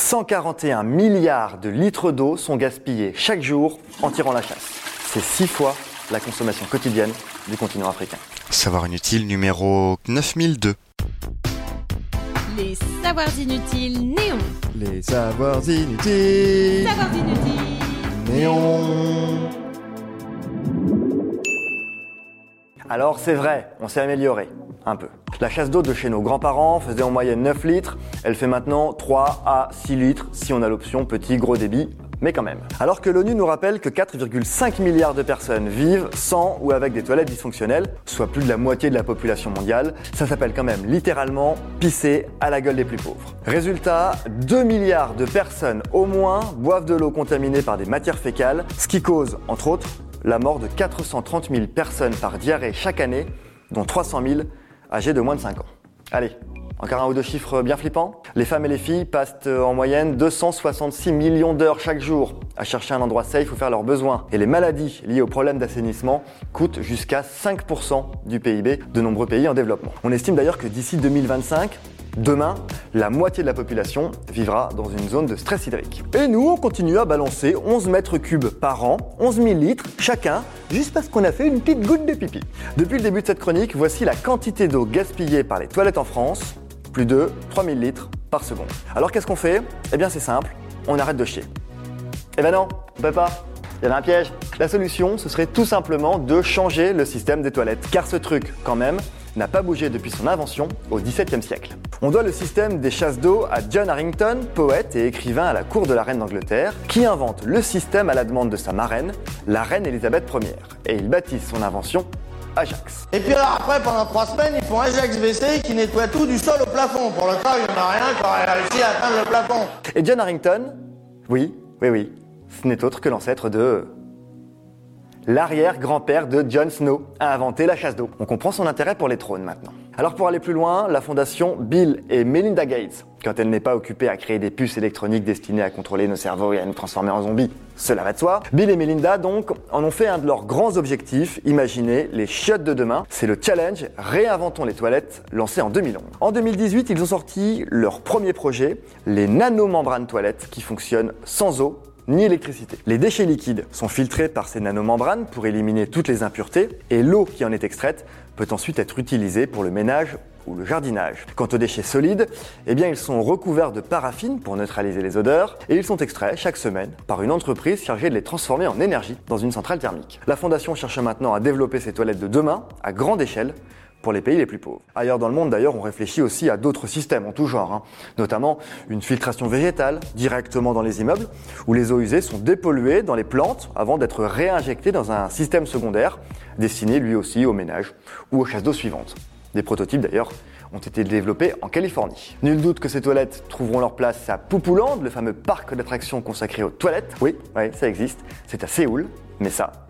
141 milliards de litres d'eau sont gaspillés chaque jour en tirant la chasse. C'est six fois la consommation quotidienne du continent africain. Savoir inutile numéro 9002. Les savoirs inutiles néons. Les savoirs inutiles. Savoirs inutiles. Néon. Alors c'est vrai, on s'est amélioré. Un peu. La chasse d'eau de chez nos grands-parents faisait en moyenne 9 litres. Elle fait maintenant 3 à 6 litres si on a l'option petit gros débit mais quand même. Alors que l'ONU nous rappelle que 4,5 milliards de personnes vivent sans ou avec des toilettes dysfonctionnelles, soit plus de la moitié de la population mondiale, ça s'appelle quand même littéralement pisser à la gueule des plus pauvres. Résultat, 2 milliards de personnes au moins boivent de l'eau contaminée par des matières fécales, ce qui cause, entre autres, la mort de 430 000 personnes par diarrhée chaque année, dont 300 000 âgés de moins de 5 ans. Allez, encore un ou deux chiffres bien flippants. Les femmes et les filles passent euh, en moyenne 266 millions d'heures chaque jour à chercher un endroit safe où faire leurs besoins. Et les maladies liées aux problèmes d'assainissement coûtent jusqu'à 5% du PIB de nombreux pays en développement. On estime d'ailleurs que d'ici 2025, Demain, la moitié de la population vivra dans une zone de stress hydrique. Et nous, on continue à balancer 11 mètres cubes par an, 11 000 litres chacun, juste parce qu'on a fait une petite goutte de pipi. Depuis le début de cette chronique, voici la quantité d'eau gaspillée par les toilettes en France plus de 3000 litres par seconde. Alors qu'est-ce qu'on fait? Eh bien c'est simple, on arrête de chier. Eh ben non, on peut pas. Il y a un piège. La solution, ce serait tout simplement de changer le système des toilettes. Car ce truc, quand même, n'a pas bougé depuis son invention au XVIIe siècle. On doit le système des chasses d'eau à John Harrington, poète et écrivain à la cour de la reine d'Angleterre, qui invente le système à la demande de sa marraine, la reine Elisabeth Ier. Et il baptise son invention Ajax. Et puis alors après, pendant trois semaines, ils font Ajax WC qui nettoie tout du sol au plafond. Pour le cas, il n'y en a rien qui aurait réussi à atteindre le plafond. Et John Harrington, oui, oui, oui, ce n'est autre que l'ancêtre de... L'arrière-grand-père de Jon Snow a inventé la chasse d'eau. On comprend son intérêt pour les trônes maintenant. Alors pour aller plus loin, la fondation Bill et Melinda Gates, quand elle n'est pas occupée à créer des puces électroniques destinées à contrôler nos cerveaux et à nous transformer en zombies, cela va de soi. Bill et Melinda donc en ont fait un de leurs grands objectifs, imaginer les chiottes de demain. C'est le challenge Réinventons les toilettes, lancé en 2011. En 2018, ils ont sorti leur premier projet, les nanomembranes toilettes, qui fonctionnent sans eau ni électricité. Les déchets liquides sont filtrés par ces nanomembranes pour éliminer toutes les impuretés et l'eau qui en est extraite peut ensuite être utilisée pour le ménage ou le jardinage. Quant aux déchets solides, eh bien ils sont recouverts de paraffine pour neutraliser les odeurs et ils sont extraits chaque semaine par une entreprise chargée de les transformer en énergie dans une centrale thermique. La fondation cherche maintenant à développer ces toilettes de demain à grande échelle pour les pays les plus pauvres. Ailleurs dans le monde, d'ailleurs, on réfléchit aussi à d'autres systèmes en tout genre, hein. notamment une filtration végétale directement dans les immeubles, où les eaux usées sont dépolluées dans les plantes avant d'être réinjectées dans un système secondaire destiné lui aussi aux ménages ou aux chasses d'eau suivantes. Des prototypes d'ailleurs ont été développés en Californie. Nul doute que ces toilettes trouveront leur place à Poupouland, le fameux parc d'attractions consacré aux toilettes. Oui, oui, ça existe. C'est à Séoul, mais ça,